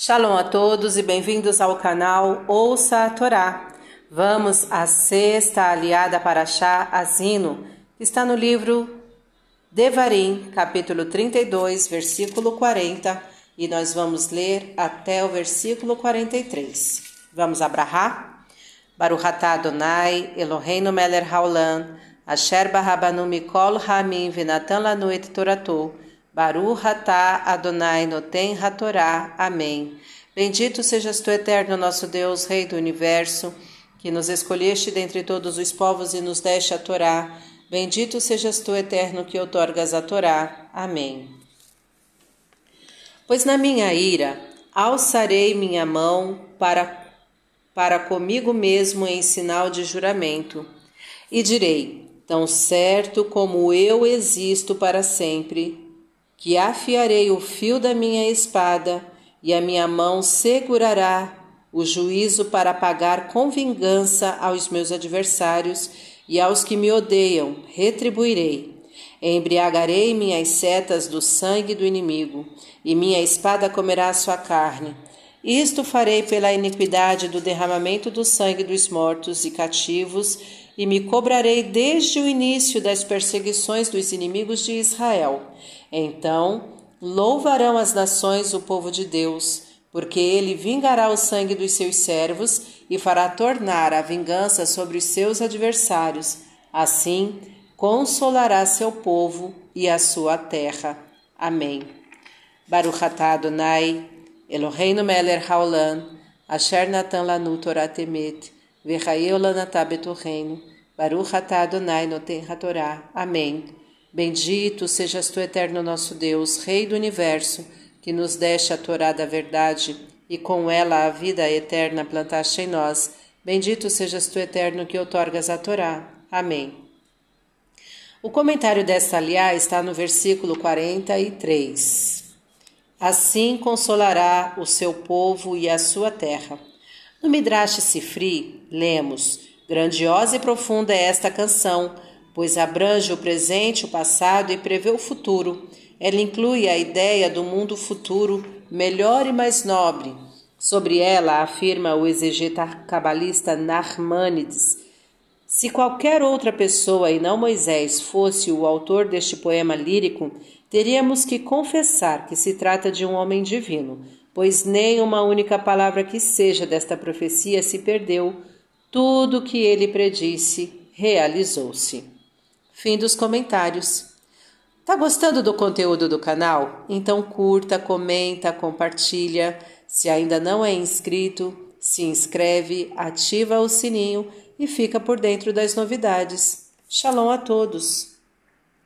Shalom a todos e bem-vindos ao canal Ouça a Torá. Vamos à sexta aliada para Chá Azino, que está no livro Devarim, capítulo 32, versículo 40, e nós vamos ler até o versículo 43. Vamos abrahar? Baruch atah Adonai, Eloheinu melech haolam, asher barabanu mikol hamim venatan lanu toratu, Baruch atah Adonai noten hatorá. Amém. Bendito sejas tu, eterno nosso Deus, Rei do Universo, que nos escolheste dentre todos os povos e nos deste a Torá. Bendito sejas tu, eterno, que outorgas a Torá. Amém. Pois na minha ira alçarei minha mão para, para comigo mesmo em sinal de juramento, e direi: Tão certo como eu existo para sempre, que afiarei o fio da minha espada e a minha mão segurará o juízo para pagar com vingança aos meus adversários e aos que me odeiam, retribuirei. Embriagarei minhas setas do sangue do inimigo, e minha espada comerá sua carne. Isto farei pela iniquidade do derramamento do sangue dos mortos e cativos, e me cobrarei desde o início das perseguições dos inimigos de Israel. Então louvarão as nações o povo de Deus, porque ele vingará o sangue dos seus servos e fará tornar a vingança sobre os seus adversários. Assim, consolará seu povo e a sua terra. Amém. Baruch atah Adonai, Eloheinu melech haolam, asher natan lanu Torah temet, V'chayeu lanatá betorreino, Baruch Adonai noten hatorá. Amém. Bendito sejas tu, eterno nosso Deus, Rei do Universo, que nos deste a Torá da verdade e com ela a vida eterna plantaste em nós. Bendito sejas tu, eterno, que outorgas a Torá. Amém. O comentário desta aliá está no versículo 43. Assim consolará o seu povo e a sua terra. No Midrash Sifri, lemos: Grandiosa e profunda é esta canção, pois abrange o presente, o passado e prevê o futuro. Ela inclui a ideia do mundo futuro melhor e mais nobre. Sobre ela afirma o exegeta cabalista Narmanides. Se qualquer outra pessoa e não Moisés fosse o autor deste poema lírico, teríamos que confessar que se trata de um homem divino pois nem uma única palavra que seja desta profecia se perdeu, tudo o que ele predisse realizou-se. Fim dos comentários. Tá gostando do conteúdo do canal? Então curta, comenta, compartilha. Se ainda não é inscrito, se inscreve, ativa o sininho e fica por dentro das novidades. Shalom a todos!